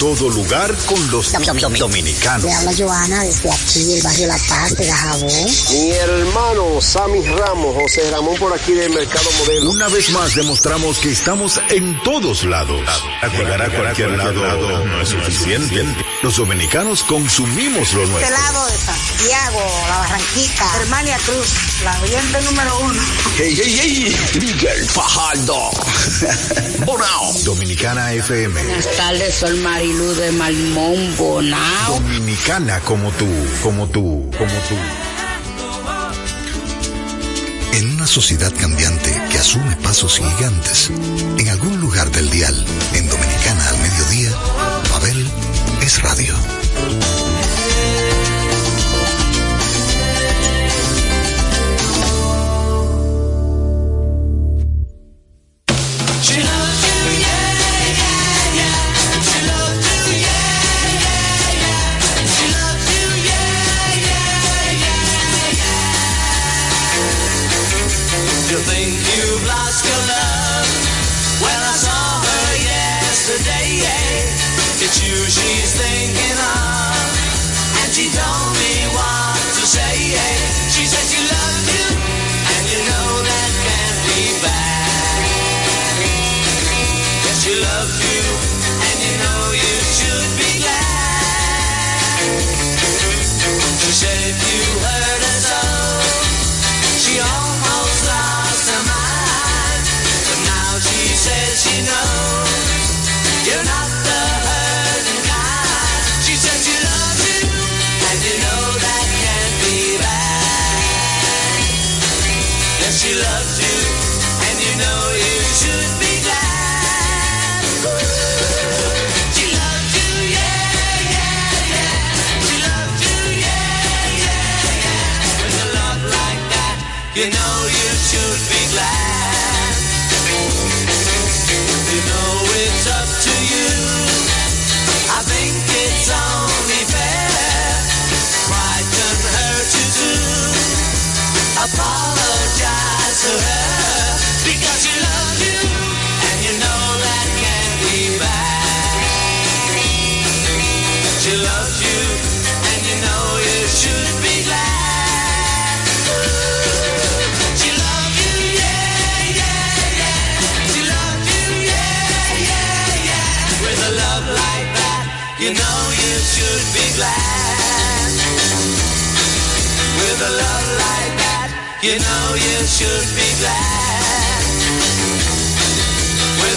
todo lugar con los dominicanos. Le habla Joana desde aquí del barrio La Paz de Gajabón. Mi hermano Sammy Ramos, José Ramón por aquí del Mercado Modelo. Una vez más demostramos que estamos en todos lados. Llegar a cualquier lado no es suficiente. Los dominicanos consumimos lo nuestro. Este lado de Santiago, La Barranquita, Hermania Cruz, la oyente número uno. ¡Hey, hey, hey! Miguel Fajardo. Bonao. Dominicana FM. Buenas tardes, soy Marilu de Malmón, Bonao. Dominicana como tú, como tú, como tú. En una sociedad cambiante que asume pasos gigantes, en algún lugar del dial, en Dominicana al mediodía, Babel es radio.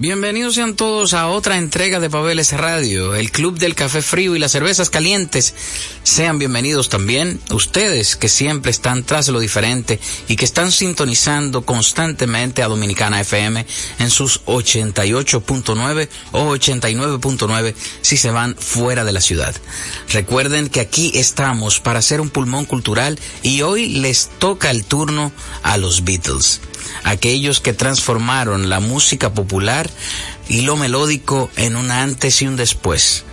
Bienvenidos sean todos a otra entrega de Pabeles Radio, el club del café frío y las cervezas calientes. Sean bienvenidos también ustedes que siempre están tras lo diferente y que están sintonizando constantemente a Dominicana FM en sus 88.9 o 89.9 si se van fuera de la ciudad. Recuerden que aquí estamos para hacer un pulmón cultural y hoy les toca el turno a los Beatles aquellos que transformaron la música popular y lo melódico en un antes y un después.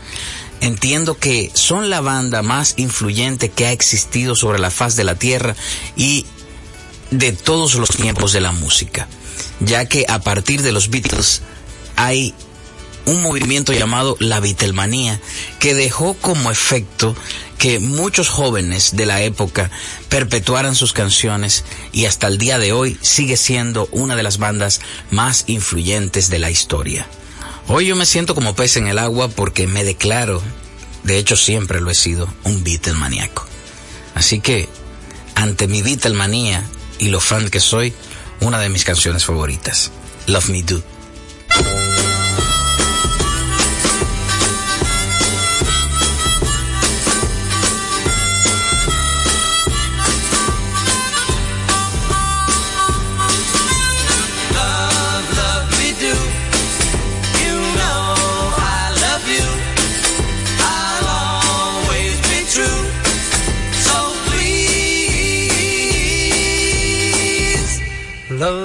Entiendo que son la banda más influyente que ha existido sobre la faz de la tierra y de todos los tiempos de la música, ya que a partir de los Beatles hay un movimiento llamado la Beatlemanía que dejó como efecto que muchos jóvenes de la época perpetuaran sus canciones y hasta el día de hoy sigue siendo una de las bandas más influyentes de la historia. Hoy yo me siento como pez en el agua porque me declaro, de hecho siempre lo he sido, un Beatlemaníaco. Así que, ante mi Beatlemanía y lo fan que soy, una de mis canciones favoritas, Love Me Do. Love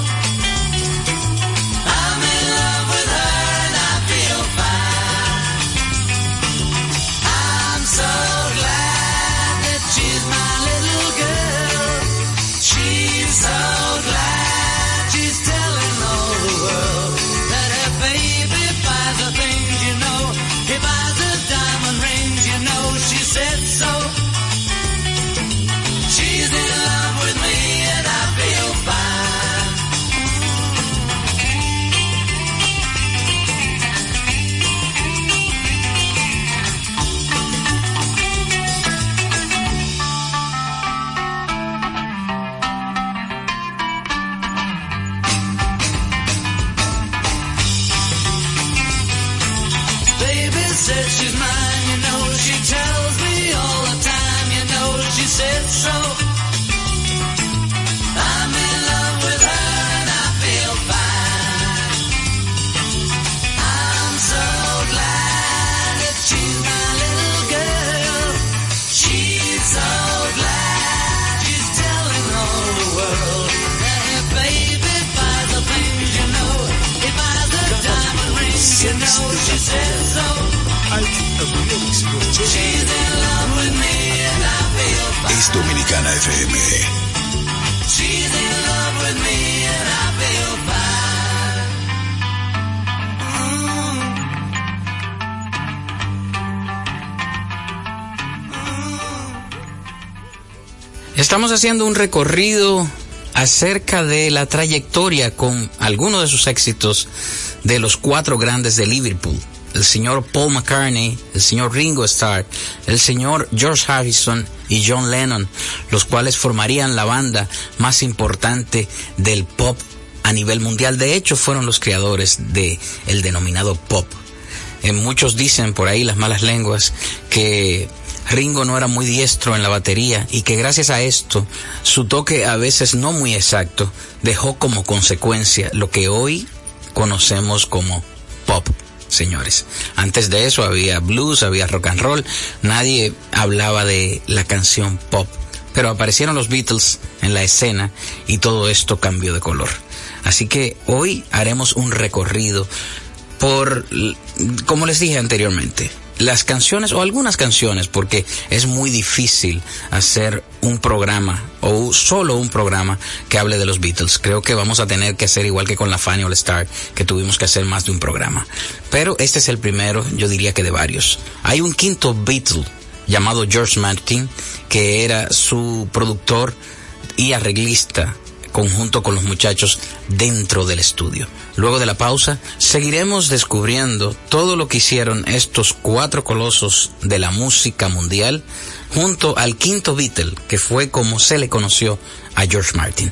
Es Dominicana FM. She's in love with me and I feel fine. Mm. Estamos haciendo un recorrido acerca de la trayectoria con algunos de sus éxitos de los cuatro grandes de Liverpool. El señor Paul McCartney, el señor Ringo Starr, el señor George Harrison y John Lennon, los cuales formarían la banda más importante del pop a nivel mundial. De hecho, fueron los creadores de el denominado pop. Eh, muchos dicen por ahí las malas lenguas que Ringo no era muy diestro en la batería y que gracias a esto su toque a veces no muy exacto dejó como consecuencia lo que hoy conocemos como señores. Antes de eso había blues, había rock and roll, nadie hablaba de la canción pop, pero aparecieron los Beatles en la escena y todo esto cambió de color. Así que hoy haremos un recorrido por, como les dije anteriormente, las canciones o algunas canciones, porque es muy difícil hacer un programa o solo un programa que hable de los Beatles. Creo que vamos a tener que hacer igual que con la Fanny All Star, que tuvimos que hacer más de un programa. Pero este es el primero, yo diría que de varios. Hay un quinto Beatle llamado George Martin, que era su productor y arreglista conjunto con los muchachos dentro del estudio. Luego de la pausa, seguiremos descubriendo todo lo que hicieron estos cuatro colosos de la música mundial junto al quinto Beatle, que fue como se le conoció a George Martin.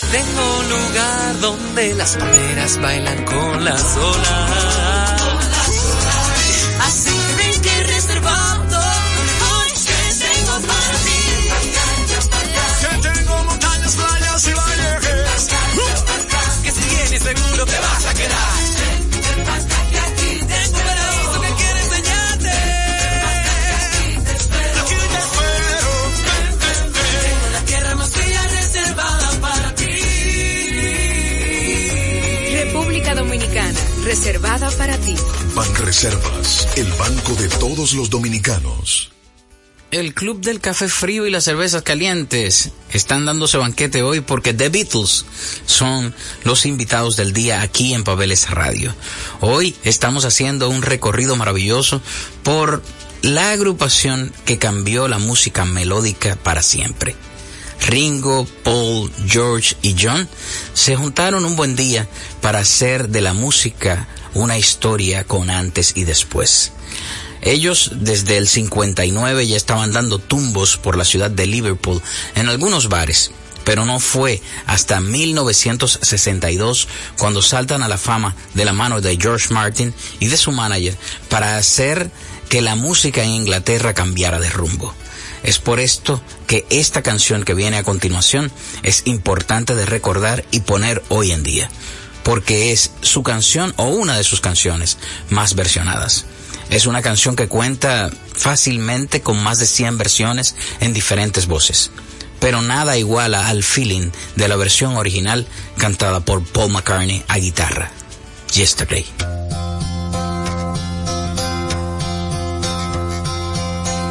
Tengo un lugar donde las palmeras bailan con las olas. Reservada para ti. Banreservas, el banco de todos los dominicanos. El Club del Café Frío y las Cervezas Calientes están dándose banquete hoy porque The Beatles son los invitados del día aquí en Pabeles Radio. Hoy estamos haciendo un recorrido maravilloso por la agrupación que cambió la música melódica para siempre. Ringo, Paul, George y John se juntaron un buen día para hacer de la música una historia con antes y después. Ellos desde el 59 ya estaban dando tumbos por la ciudad de Liverpool en algunos bares, pero no fue hasta 1962 cuando saltan a la fama de la mano de George Martin y de su manager para hacer que la música en Inglaterra cambiara de rumbo. Es por esto que esta canción que viene a continuación es importante de recordar y poner hoy en día, porque es su canción o una de sus canciones más versionadas. Es una canción que cuenta fácilmente con más de 100 versiones en diferentes voces, pero nada iguala al feeling de la versión original cantada por Paul McCartney a guitarra. Yesterday.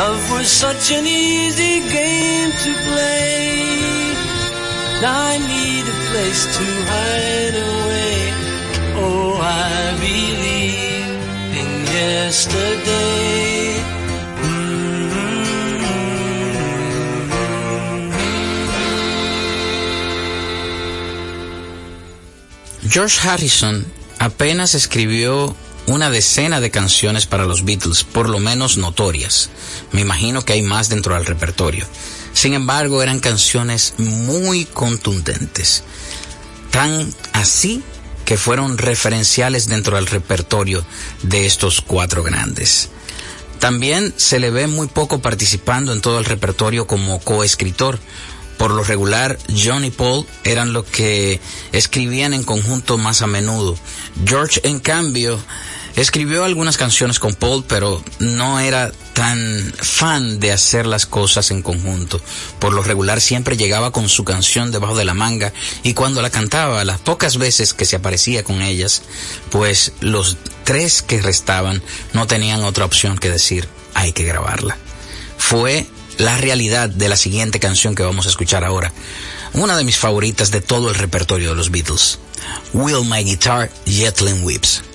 Love was such an easy game to play. Now I need a place to hide away. Oh, I believe in yesterday. George Harrison apenas escribió una decena de canciones para los Beatles, por lo menos notorias. Me imagino que hay más dentro del repertorio. Sin embargo, eran canciones muy contundentes. Tan así que fueron referenciales dentro del repertorio de estos cuatro grandes. También se le ve muy poco participando en todo el repertorio como coescritor. Por lo regular, John y Paul eran los que escribían en conjunto más a menudo. George, en cambio, escribió algunas canciones con Paul, pero no era tan fan de hacer las cosas en conjunto. Por lo regular siempre llegaba con su canción debajo de la manga y cuando la cantaba, las pocas veces que se aparecía con ellas, pues los tres que restaban no tenían otra opción que decir, hay que grabarla. Fue la realidad de la siguiente canción que vamos a escuchar ahora, una de mis favoritas de todo el repertorio de los Beatles, Will My Guitar Jetlin Whips.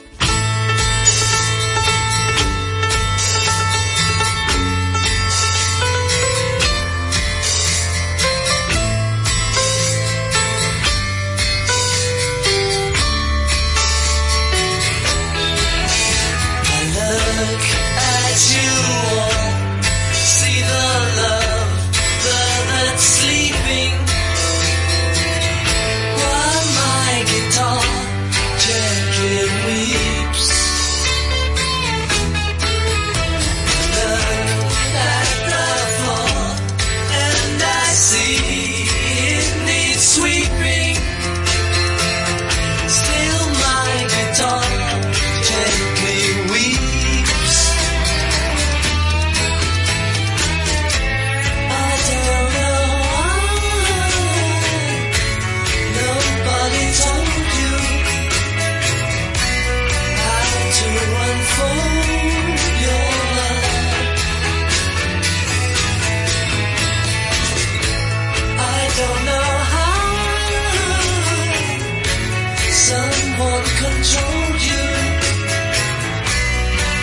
control you.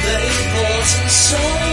They poison soul.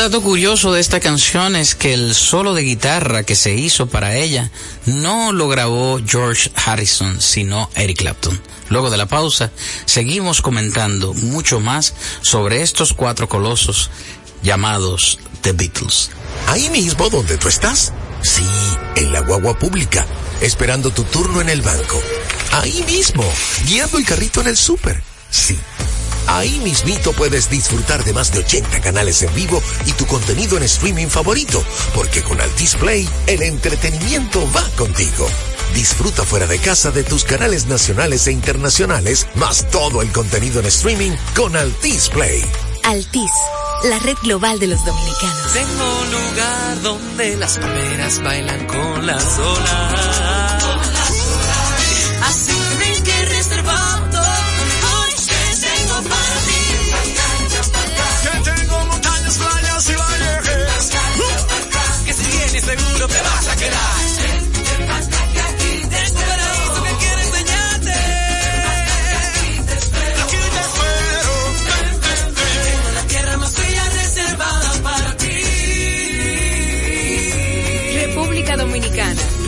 Dato curioso de esta canción es que el solo de guitarra que se hizo para ella no lo grabó George Harrison, sino Eric Clapton. Luego de la pausa, seguimos comentando mucho más sobre estos cuatro colosos llamados The Beatles. Ahí mismo donde tú estás. Sí, en la guagua pública, esperando tu turno en el banco. Ahí mismo, guiando el carrito en el súper. Sí. Ahí mismito puedes disfrutar de más de 80 canales en vivo y tu contenido en streaming favorito, porque con Altis Play el entretenimiento va contigo. Disfruta fuera de casa de tus canales nacionales e internacionales, más todo el contenido en streaming con Altis Play. Altis, la red global de los dominicanos. Tengo un lugar donde las palmeras bailan con las olas.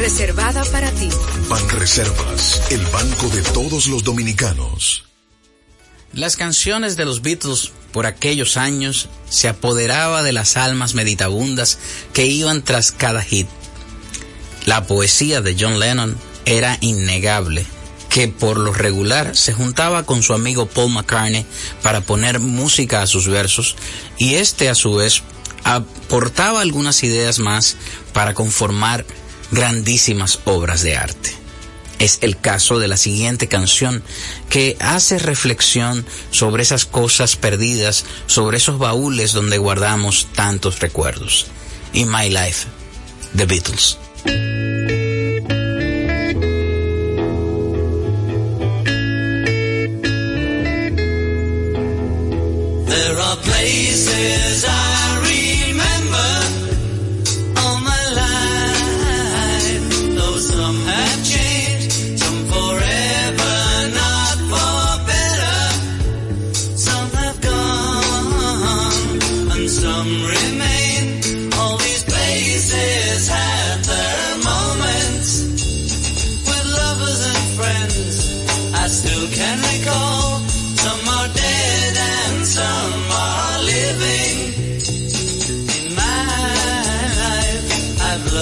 Reservada para ti. Banreservas, el banco de todos los dominicanos. Las canciones de los Beatles por aquellos años se apoderaba de las almas meditabundas que iban tras cada hit. La poesía de John Lennon era innegable, que por lo regular se juntaba con su amigo Paul McCartney para poner música a sus versos y este a su vez aportaba algunas ideas más para conformar grandísimas obras de arte. Es el caso de la siguiente canción que hace reflexión sobre esas cosas perdidas, sobre esos baúles donde guardamos tantos recuerdos. In My Life, The Beatles.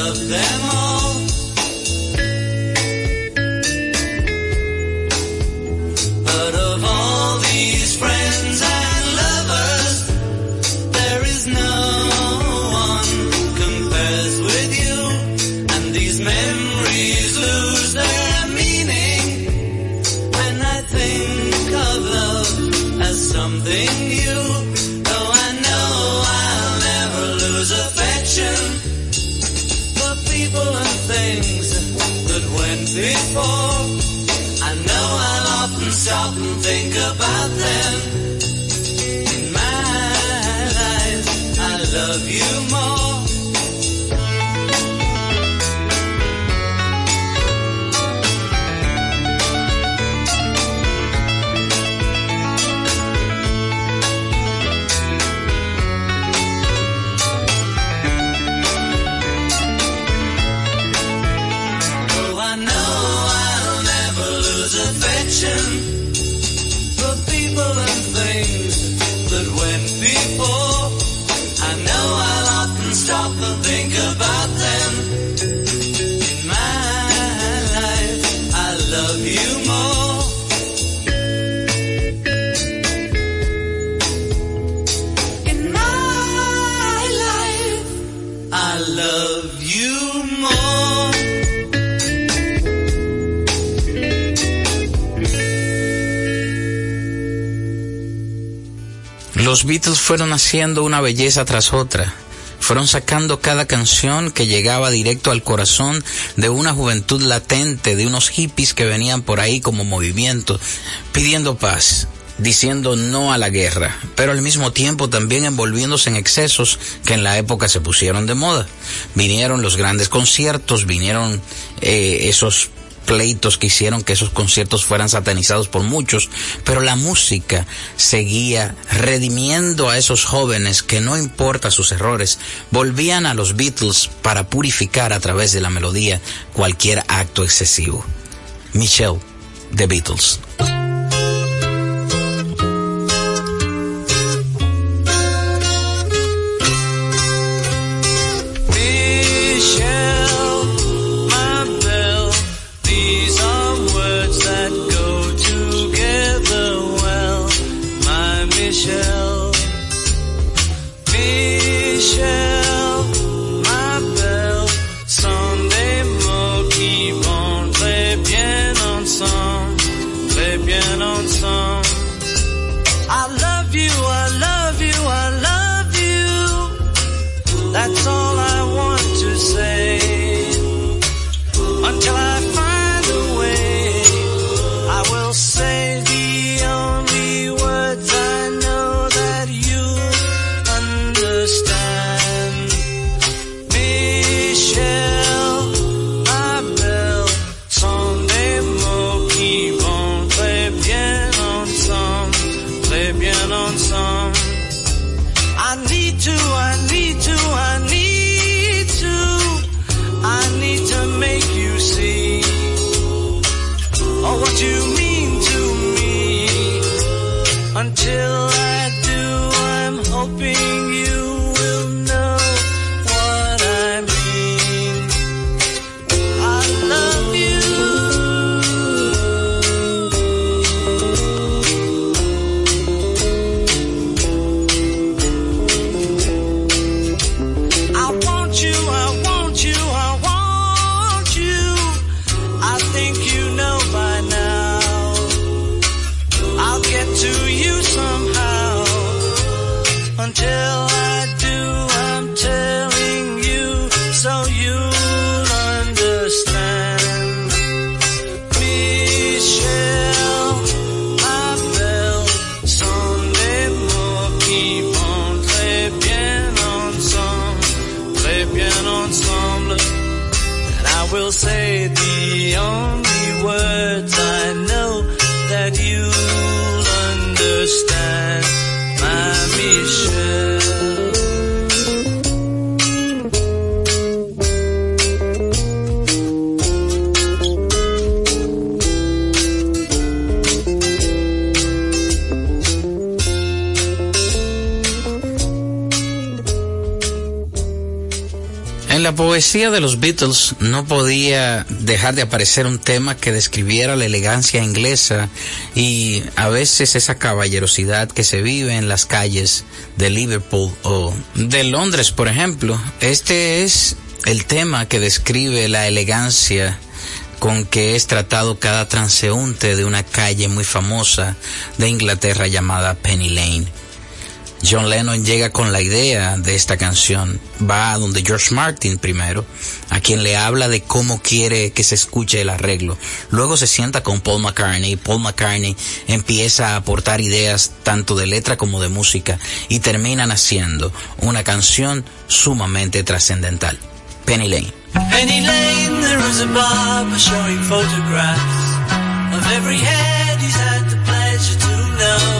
love them all. Los Beatles fueron haciendo una belleza tras otra. Fueron sacando cada canción que llegaba directo al corazón de una juventud latente, de unos hippies que venían por ahí como movimiento, pidiendo paz, diciendo no a la guerra, pero al mismo tiempo también envolviéndose en excesos que en la época se pusieron de moda. Vinieron los grandes conciertos, vinieron eh, esos pleitos que hicieron que esos conciertos fueran satanizados por muchos, pero la música seguía redimiendo a esos jóvenes que no importa sus errores, volvían a los Beatles para purificar a través de la melodía cualquier acto excesivo. Michelle, The Beatles. Poesía de los Beatles no podía dejar de aparecer un tema que describiera la elegancia inglesa y a veces esa caballerosidad que se vive en las calles de Liverpool o de Londres, por ejemplo. Este es el tema que describe la elegancia con que es tratado cada transeúnte de una calle muy famosa de Inglaterra llamada Penny Lane. John Lennon llega con la idea de esta canción, va a donde George Martin primero, a quien le habla de cómo quiere que se escuche el arreglo. Luego se sienta con Paul McCartney, Paul McCartney empieza a aportar ideas tanto de letra como de música y terminan haciendo una canción sumamente trascendental. Penny Lane. Penny Lane, there is a showing photographs of every head had the to know.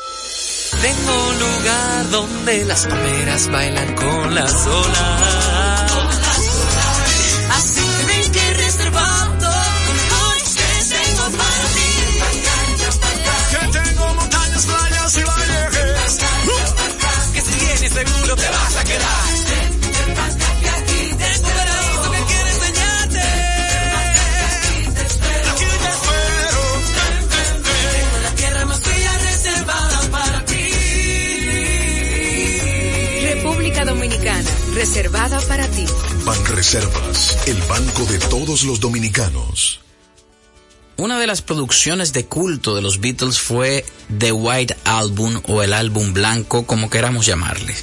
Tengo un lugar donde las palmeras bailan con las olas. Así que ven que reservando lo mejor que tengo para ti. Que tengo montañas, playas y valles. Que si vienes seguro reservada para ti. Banreservas, el banco de todos los dominicanos. Una de las producciones de culto de los Beatles fue The White Album o el álbum blanco, como queramos llamarle.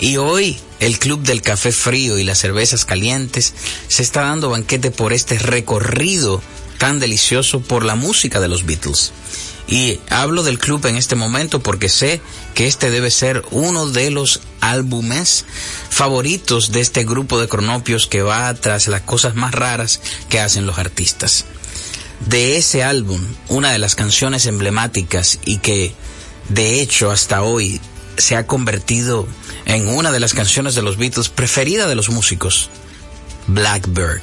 Y hoy el Club del Café Frío y las Cervezas Calientes se está dando banquete por este recorrido tan delicioso por la música de los Beatles. Y hablo del club en este momento porque sé que este debe ser uno de los álbumes favoritos de este grupo de cronopios que va tras las cosas más raras que hacen los artistas de ese álbum, una de las canciones emblemáticas y que de hecho hasta hoy se ha convertido en una de las canciones de los Beatles preferida de los músicos, Blackbird.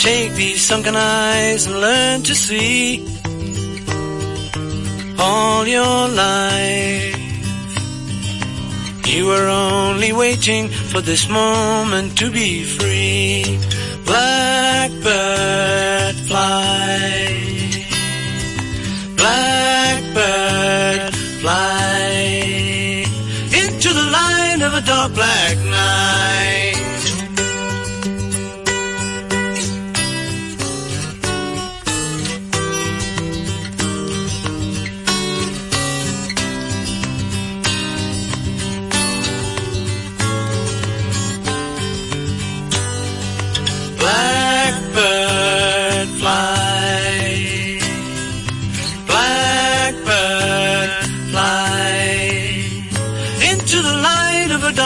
Take these sunken eyes and learn to see all your life. You were only waiting for this moment to be free. Blackbird fly. Blackbird fly. Into the light of a dark black night.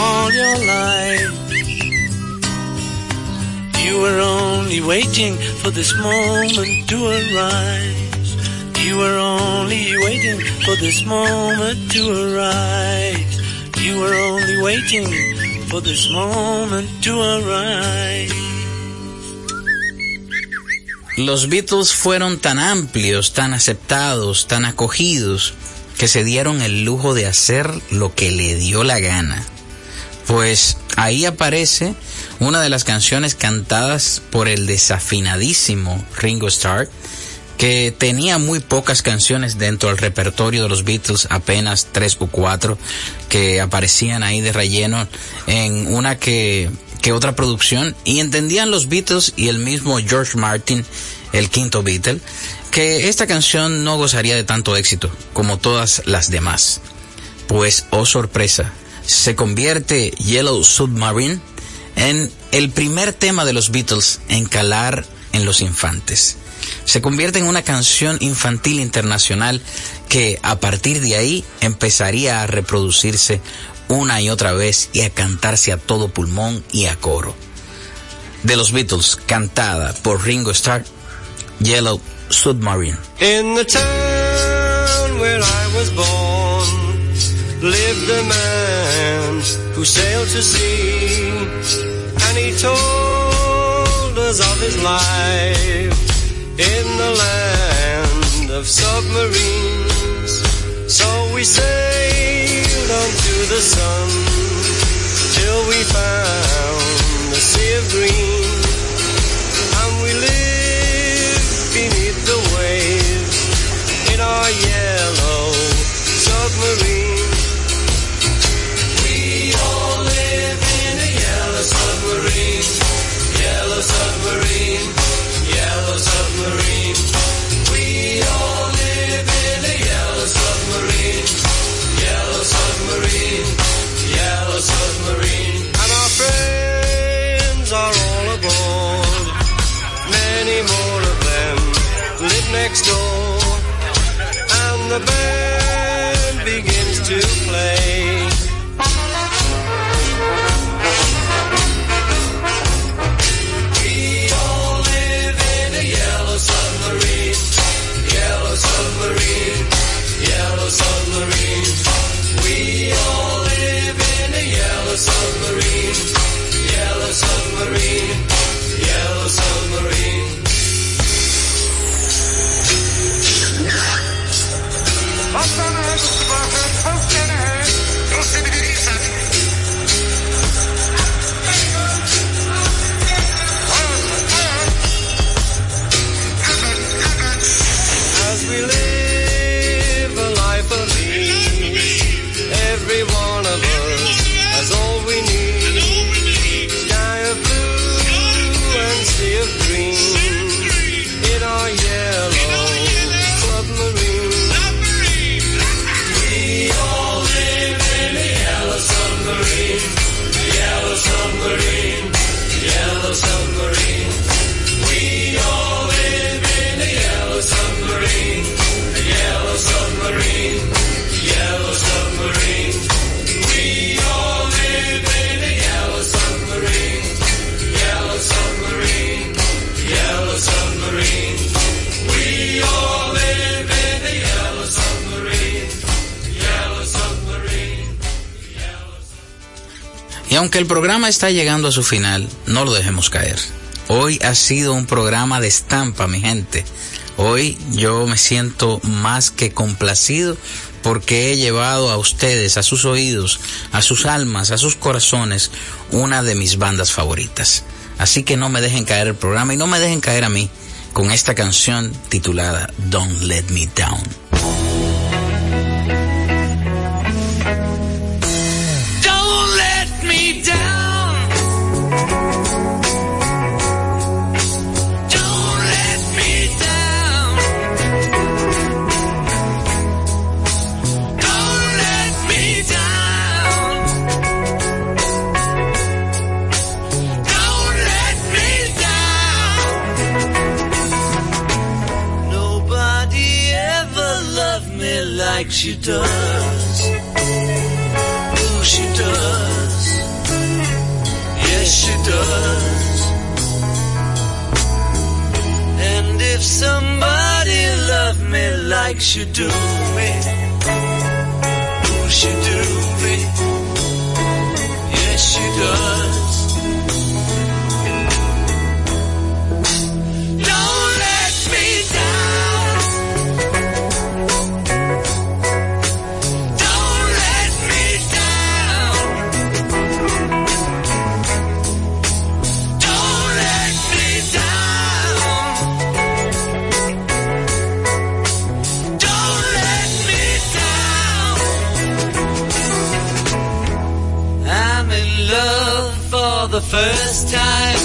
All your life. You were only waiting for this moment to arise. You were only waiting for this moment to arise. You were only waiting for this moment to arise. Los Beatles fueron tan amplios, tan aceptados, tan acogidos, que se dieron el lujo de hacer lo que le dio la gana. Pues ahí aparece una de las canciones cantadas por el desafinadísimo Ringo Starr, que tenía muy pocas canciones dentro del repertorio de los Beatles, apenas tres o cuatro que aparecían ahí de relleno en una que, que otra producción y entendían los Beatles y el mismo George Martin, el quinto Beatle, que esta canción no gozaría de tanto éxito como todas las demás. Pues, oh sorpresa, se convierte Yellow Submarine en el primer tema de los Beatles en calar en los infantes. Se convierte en una canción infantil internacional que a partir de ahí empezaría a reproducirse una y otra vez y a cantarse a todo pulmón y a coro. De los Beatles, cantada por Ringo Starr, Yellow Submarine. Lived a man who sailed to sea and he told us of his life in the land of submarines. So we sailed on to the sun till we found the sea of green aunque el programa está llegando a su final, no lo dejemos caer. Hoy ha sido un programa de estampa, mi gente. Hoy yo me siento más que complacido porque he llevado a ustedes, a sus oídos, a sus almas, a sus corazones, una de mis bandas favoritas. Así que no me dejen caer el programa y no me dejen caer a mí con esta canción titulada Don't Let Me Down. she does. Oh, she does. Yes, she does. And if somebody loved me like she do me, oh, she do me. Yes, she does. First time.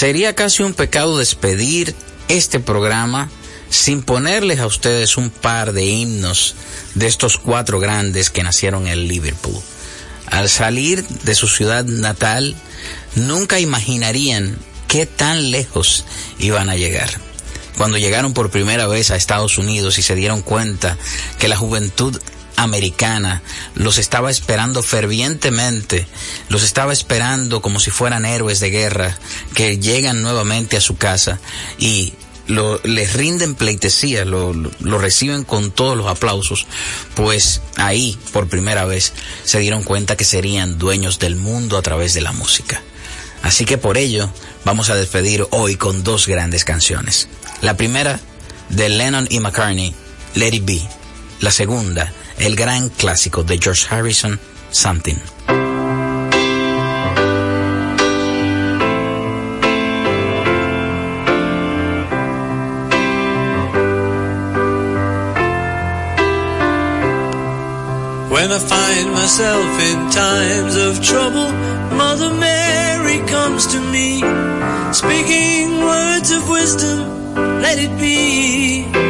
Sería casi un pecado despedir este programa sin ponerles a ustedes un par de himnos de estos cuatro grandes que nacieron en Liverpool. Al salir de su ciudad natal, nunca imaginarían qué tan lejos iban a llegar. Cuando llegaron por primera vez a Estados Unidos y se dieron cuenta que la juventud americana los estaba esperando fervientemente, los estaba esperando como si fueran héroes de guerra que llegan nuevamente a su casa y lo, les rinden pleitesía, lo, lo, lo reciben con todos los aplausos, pues ahí por primera vez se dieron cuenta que serían dueños del mundo a través de la música. Así que por ello vamos a despedir hoy con dos grandes canciones. La primera de Lennon y McCartney, Let It Be. La segunda, el gran clásico de George Harrison, Something. When I find myself in times of trouble, Mother Mary comes to me, speaking words of wisdom, let it be.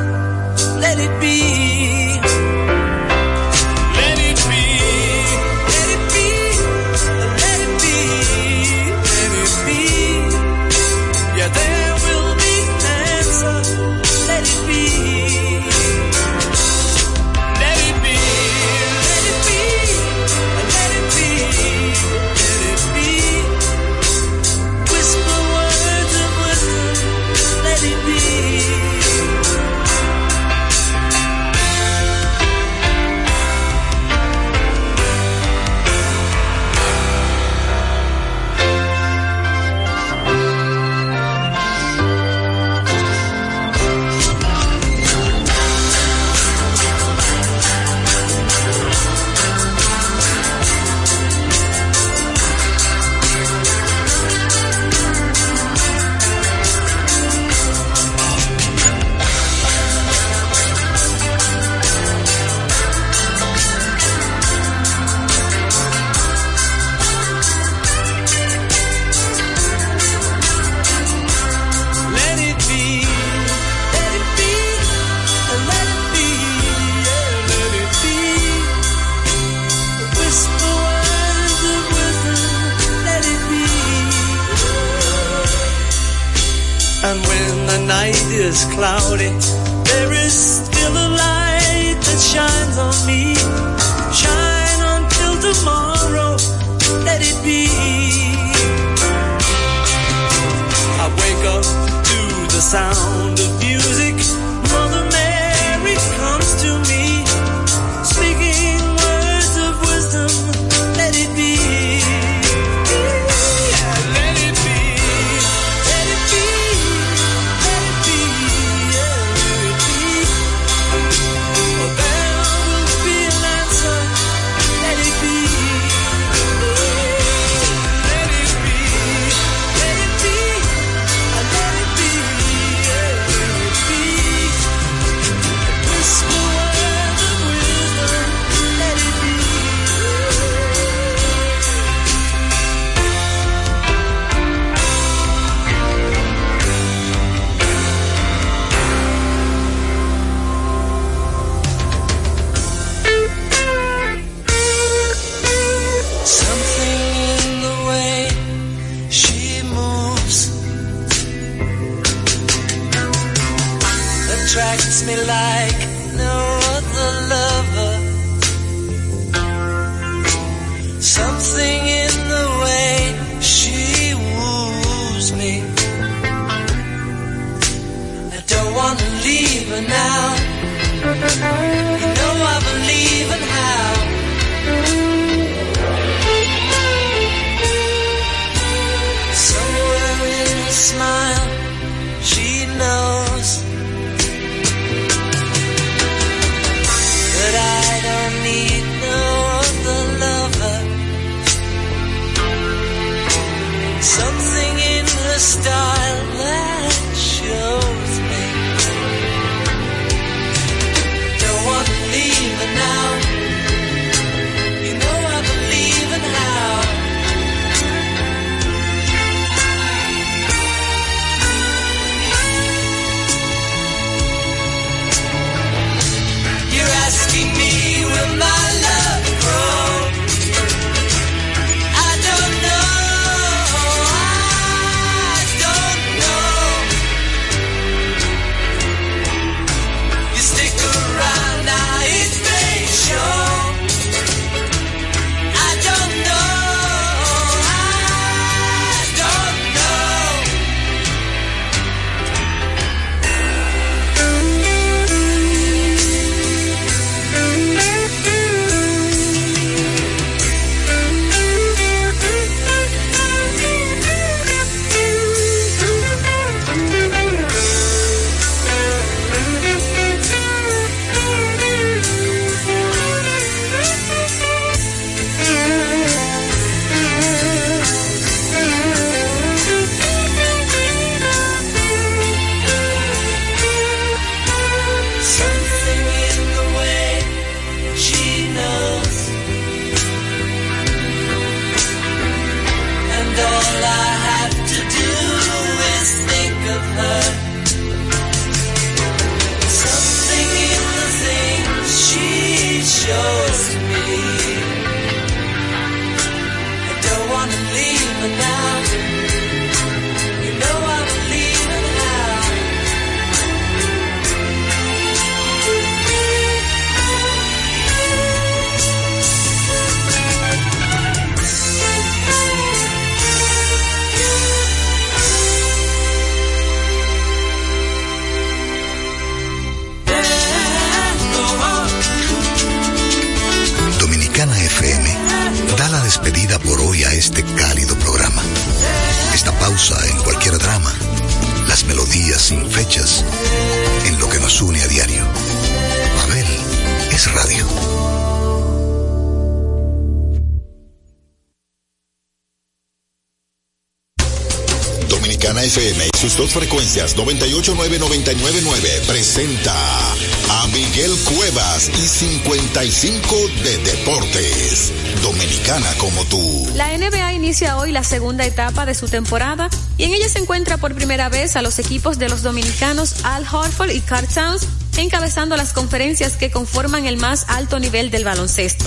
a Miguel Cuevas y 55 de Deportes. Dominicana como tú. La NBA inicia hoy la segunda etapa de su temporada y en ella se encuentra por primera vez a los equipos de los dominicanos Al Horford y Carl Towns encabezando las conferencias que conforman el más alto nivel del baloncesto.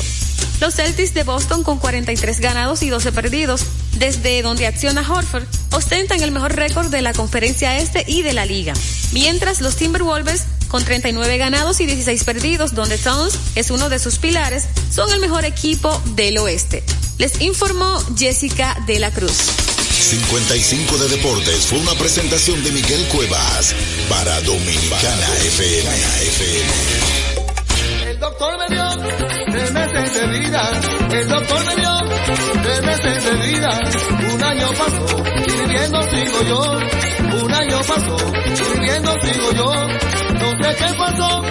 Los Celtics de Boston con 43 ganados y 12 perdidos desde donde acciona Horford, ostentan el mejor récord de la conferencia este y de la liga. Mientras los Timberwolves con 39 ganados y 16 perdidos, donde Towns es uno de sus pilares, son el mejor equipo del oeste. Les informó Jessica de la Cruz. 55 de Deportes fue una presentación de Miguel Cuevas para Dominicana FM. El doctor me dio meses de vida. El doctor me dio tres meses de vida. Un año pasó viviendo sigo yo. Un año pasó viviendo sigo yo. No sé qué pasó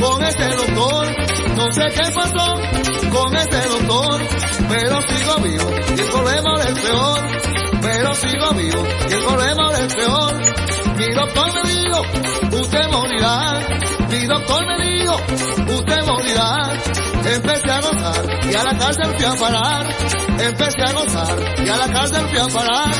con ese doctor. No sé qué pasó con ese doctor. Pero sigo vivo y el problema es peor. Pero sigo vivo y el problema es peor. Mi doctor me dijo, usted morirá. Mi doctor me dijo, usted morirá. Empecé a gozar y a la cárcel fui a parar. Empecé a gozar y a la cárcel fui a parar.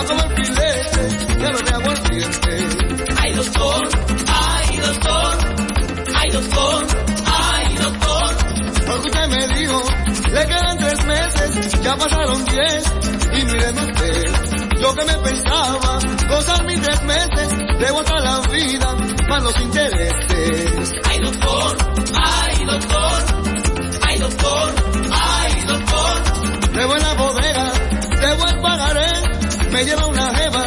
A comer filete, ya no me aguardiente. Ay doctor, ay doctor, ay doctor, ay doctor. Porque usted me dijo, le quedan tres meses, ya pasaron diez, y mírenme usted. Yo que me pensaba, gozar mis tres meses, debo hasta la vida, más los intereses. Ay doctor, ay doctor, ay doctor, ay doctor. Debo en la bodega, debo el pagaré, me lleva una jeva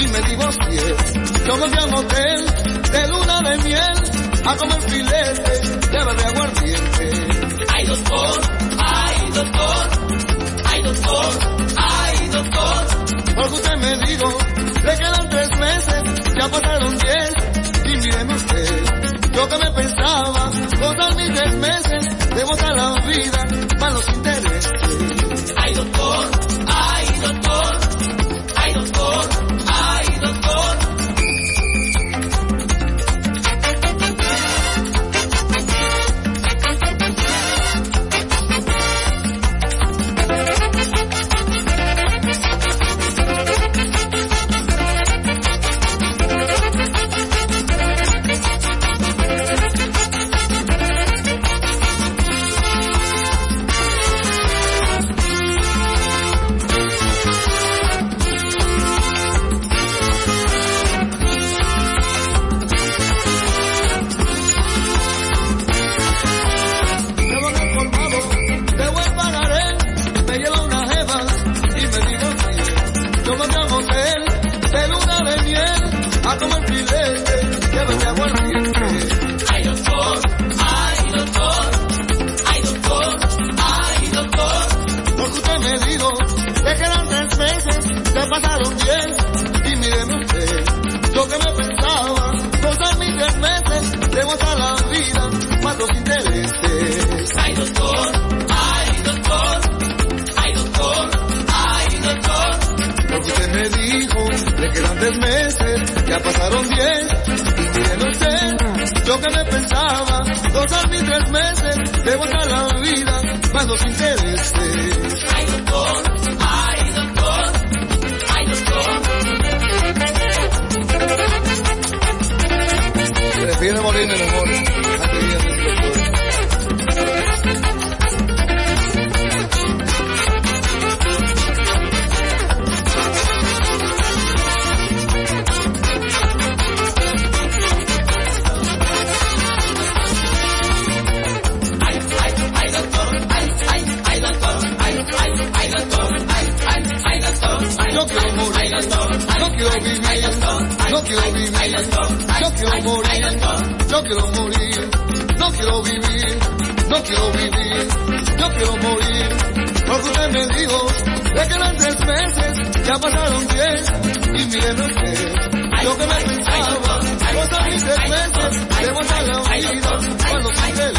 y me divorcié. Yo me fui a un hotel de luna de miel, a comer filete, de aguardiente. Ay doctor, ay doctor, ay doctor, ay doctor. Porque usted me dijo, le quedan tres meses, ya pasaron diez, y míreme usted, yo que me pensaba, gozar mis tres meses, debo estar la vida, para los intereses. Ay doctor, pasaron diez, y míreme usted, yo que me pensaba, gozar mis tres meses, debo estar la vida, los intereses. Ay quiero vivir, yo quiero morir, yo quiero morir, no quiero vivir, no quiero vivir, yo quiero morir. Porque usted me dijo, le quedan tres meses, ya pasaron diez, y míreme usted, yo que me pensaba, goza mi secuencia, le goza la vida cuando sigue el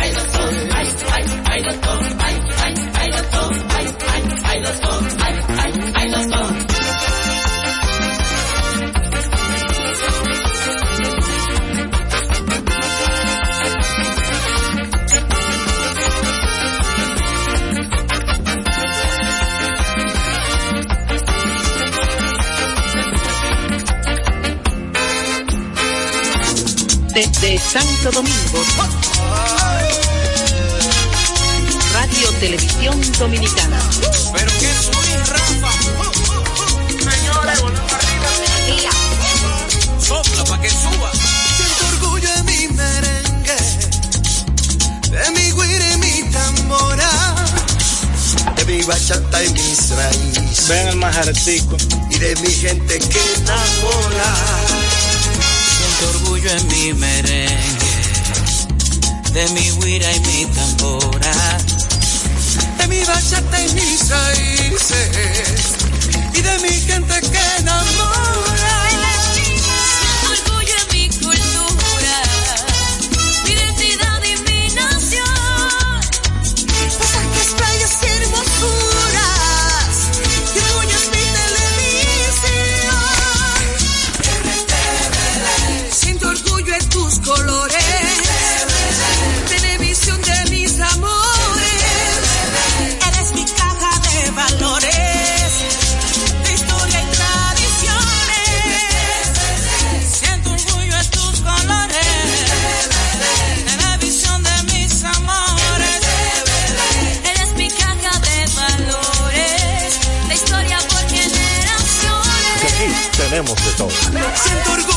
Desde Santo Domingo. Radio Televisión Dominicana. Pero que soy Rafa. Señores. Sopla pa' que suba. Siento orgullo en mi merengue, de mi guira y mi tambora, de mi bachata y mis raíces. Ven el majartico. Y de mi gente que enamora. Siento orgullo en mi merengue, de mi guira y mi tambora, de mi bachata y mis raíces, y de mi gente que enamora. Siento orgullo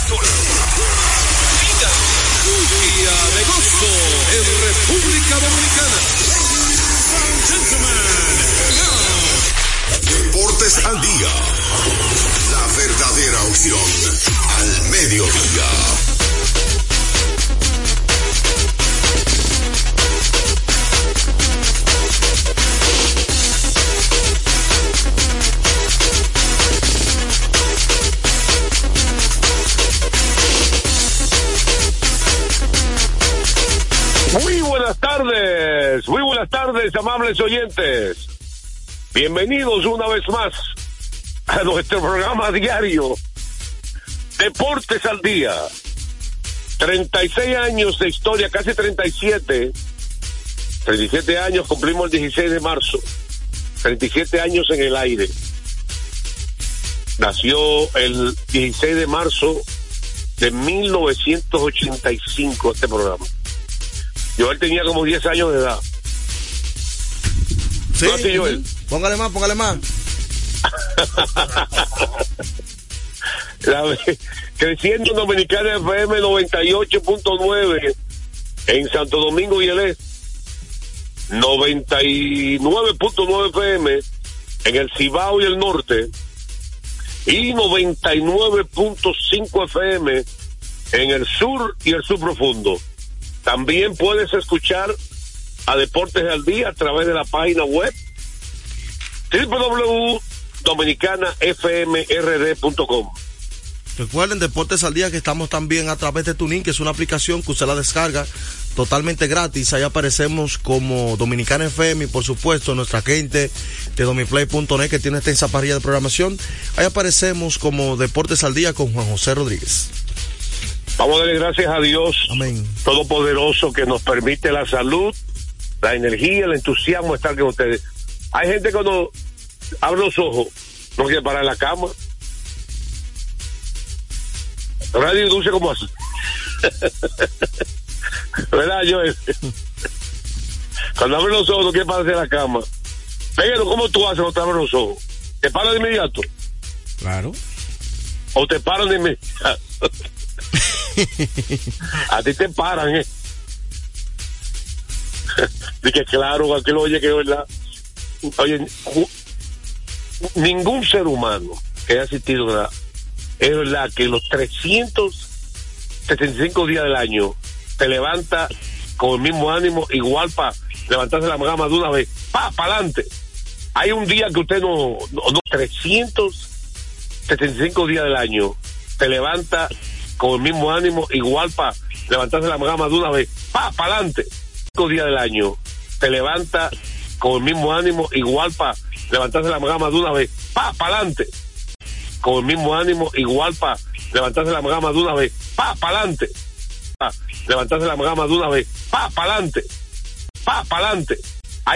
Captura. Mira. Día de gozo en República Dominicana. Deportes al día. La verdadera opción al mediodía. Amables oyentes. Bienvenidos una vez más a nuestro programa diario Deportes al Día. 36 años de historia, casi 37. 37 años, cumplimos el 16 de marzo. 37 años en el aire. Nació el 16 de marzo de 1985 este programa. Joel tenía como 10 años de edad. Sí. ¿No así, Joel? Póngale más, póngale más. La- creciendo en Dominicana FM 98.9 en Santo Domingo y el Este. 99.9 FM en el Cibao y el norte y 99.5 FM en el sur y el sur profundo. También puedes escuchar a Deportes al Día a través de la página web www.dominicanafmrd.com. Recuerden Deportes al Día que estamos también a través de Tuning, que es una aplicación que usted la descarga totalmente gratis. Ahí aparecemos como Dominicana FM y por supuesto nuestra gente de domiplay.net que tiene esta parrilla de programación. Ahí aparecemos como Deportes al Día con Juan José Rodríguez. Vamos a darle gracias a Dios Amén. Todopoderoso que nos permite la salud, la energía, el entusiasmo de estar con ustedes. Hay gente que cuando abre los ojos no quiere parar en la cama. Radio Dulce como así. ¿Verdad, Joel? Cuando abre los ojos no quiere pararse en la cama. Pero ¿cómo tú haces cuando te abres los ojos? ¿Te paras de inmediato? Claro. ¿O te paran de inmediato? A ti te paran, ¿eh? Dije, claro, aquí lo oye que verdad. Oye, ningún ser humano que haya asistido ¿verdad? es verdad que los 375 días del año te levanta con el mismo ánimo, igual para levantarse la gama de una vez, pa, para adelante. Hay un día que usted no, no, no 375 días del año te levanta con el mismo ánimo, igual para levantarse la gama de una vez, pa, para adelante. Días del año te levanta con el mismo ánimo, igual para levantarse la gama de una vez, pa, para adelante. Con el mismo ánimo, igual para levantarse la gama de una vez, pa, para adelante. Pa, levantarse la gama de una vez, pa, para adelante. Pa, para adelante.